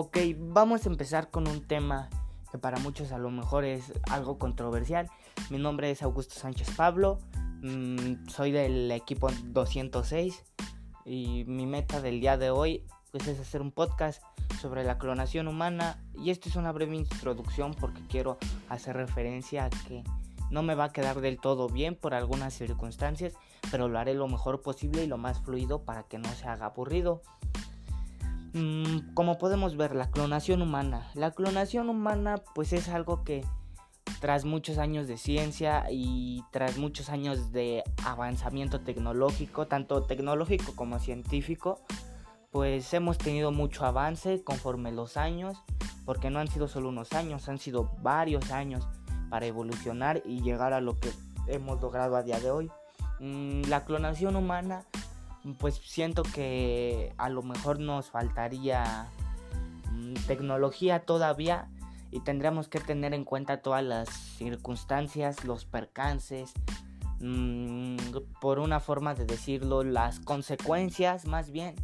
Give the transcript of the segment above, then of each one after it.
Ok, vamos a empezar con un tema que para muchos a lo mejor es algo controversial. Mi nombre es Augusto Sánchez Pablo, mm, soy del equipo 206 y mi meta del día de hoy pues, es hacer un podcast sobre la clonación humana y esto es una breve introducción porque quiero hacer referencia a que no me va a quedar del todo bien por algunas circunstancias, pero lo haré lo mejor posible y lo más fluido para que no se haga aburrido. Mm, como podemos ver, la clonación humana. La clonación humana pues es algo que tras muchos años de ciencia y tras muchos años de avanzamiento tecnológico, tanto tecnológico como científico, pues hemos tenido mucho avance conforme los años, porque no han sido solo unos años, han sido varios años para evolucionar y llegar a lo que hemos logrado a día de hoy. Mm, la clonación humana pues siento que a lo mejor nos faltaría mm, tecnología todavía y tendríamos que tener en cuenta todas las circunstancias, los percances, mm, por una forma de decirlo, las consecuencias más bien,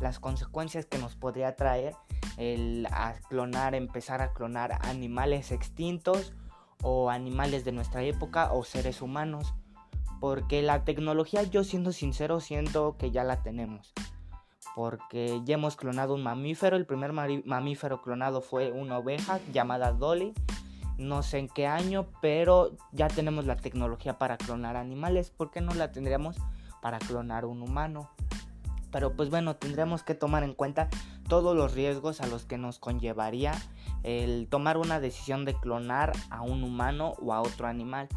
las consecuencias que nos podría traer el a clonar, empezar a clonar animales extintos o animales de nuestra época o seres humanos. Porque la tecnología, yo siendo sincero, siento que ya la tenemos. Porque ya hemos clonado un mamífero. El primer mamífero clonado fue una oveja llamada Dolly. No sé en qué año, pero ya tenemos la tecnología para clonar animales. ¿Por qué no la tendríamos para clonar un humano? Pero pues bueno, tendremos que tomar en cuenta todos los riesgos a los que nos conllevaría el tomar una decisión de clonar a un humano o a otro animal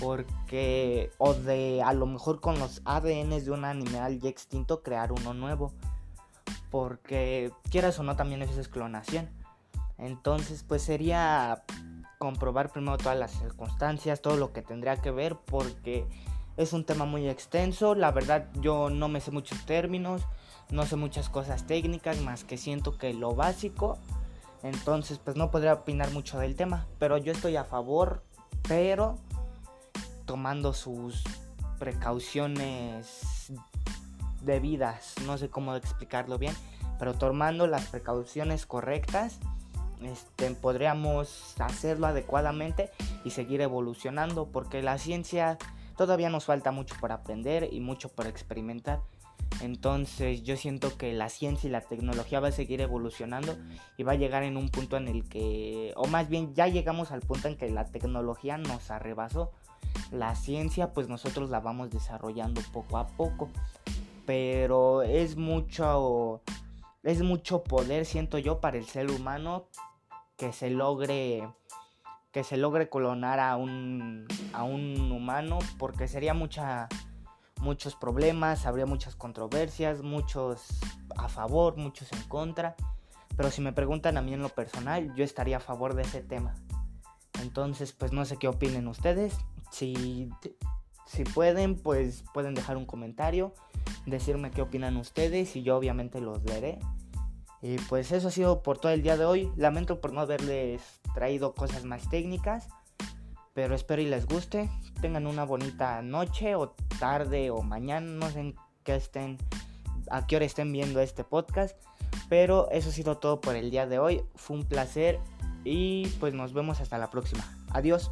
porque o de a lo mejor con los ADNs de un animal ya extinto crear uno nuevo. Porque quieras o no también eso es clonación. Entonces pues sería comprobar primero todas las circunstancias todo lo que tendría que ver porque es un tema muy extenso. La verdad yo no me sé muchos términos no sé muchas cosas técnicas más que siento que lo básico. Entonces pues no podría opinar mucho del tema pero yo estoy a favor pero tomando sus precauciones debidas, no sé cómo explicarlo bien, pero tomando las precauciones correctas, este, podríamos hacerlo adecuadamente y seguir evolucionando, porque la ciencia todavía nos falta mucho por aprender y mucho por experimentar. Entonces yo siento que la ciencia y la tecnología va a seguir evolucionando y va a llegar en un punto en el que, o más bien ya llegamos al punto en que la tecnología nos arrebasó la ciencia pues nosotros la vamos desarrollando poco a poco. Pero es mucho es mucho poder siento yo para el ser humano que se logre que se logre clonar a un a un humano porque sería mucha muchos problemas, habría muchas controversias, muchos a favor, muchos en contra. Pero si me preguntan a mí en lo personal, yo estaría a favor de ese tema. Entonces, pues no sé qué opinen ustedes. Si, si pueden, pues pueden dejar un comentario, decirme qué opinan ustedes y yo obviamente los leeré. Y pues eso ha sido por todo el día de hoy. Lamento por no haberles traído cosas más técnicas, pero espero y les guste. Tengan una bonita noche o tarde o mañana, no sé en qué estén, a qué hora estén viendo este podcast. Pero eso ha sido todo por el día de hoy. Fue un placer y pues nos vemos hasta la próxima. Adiós.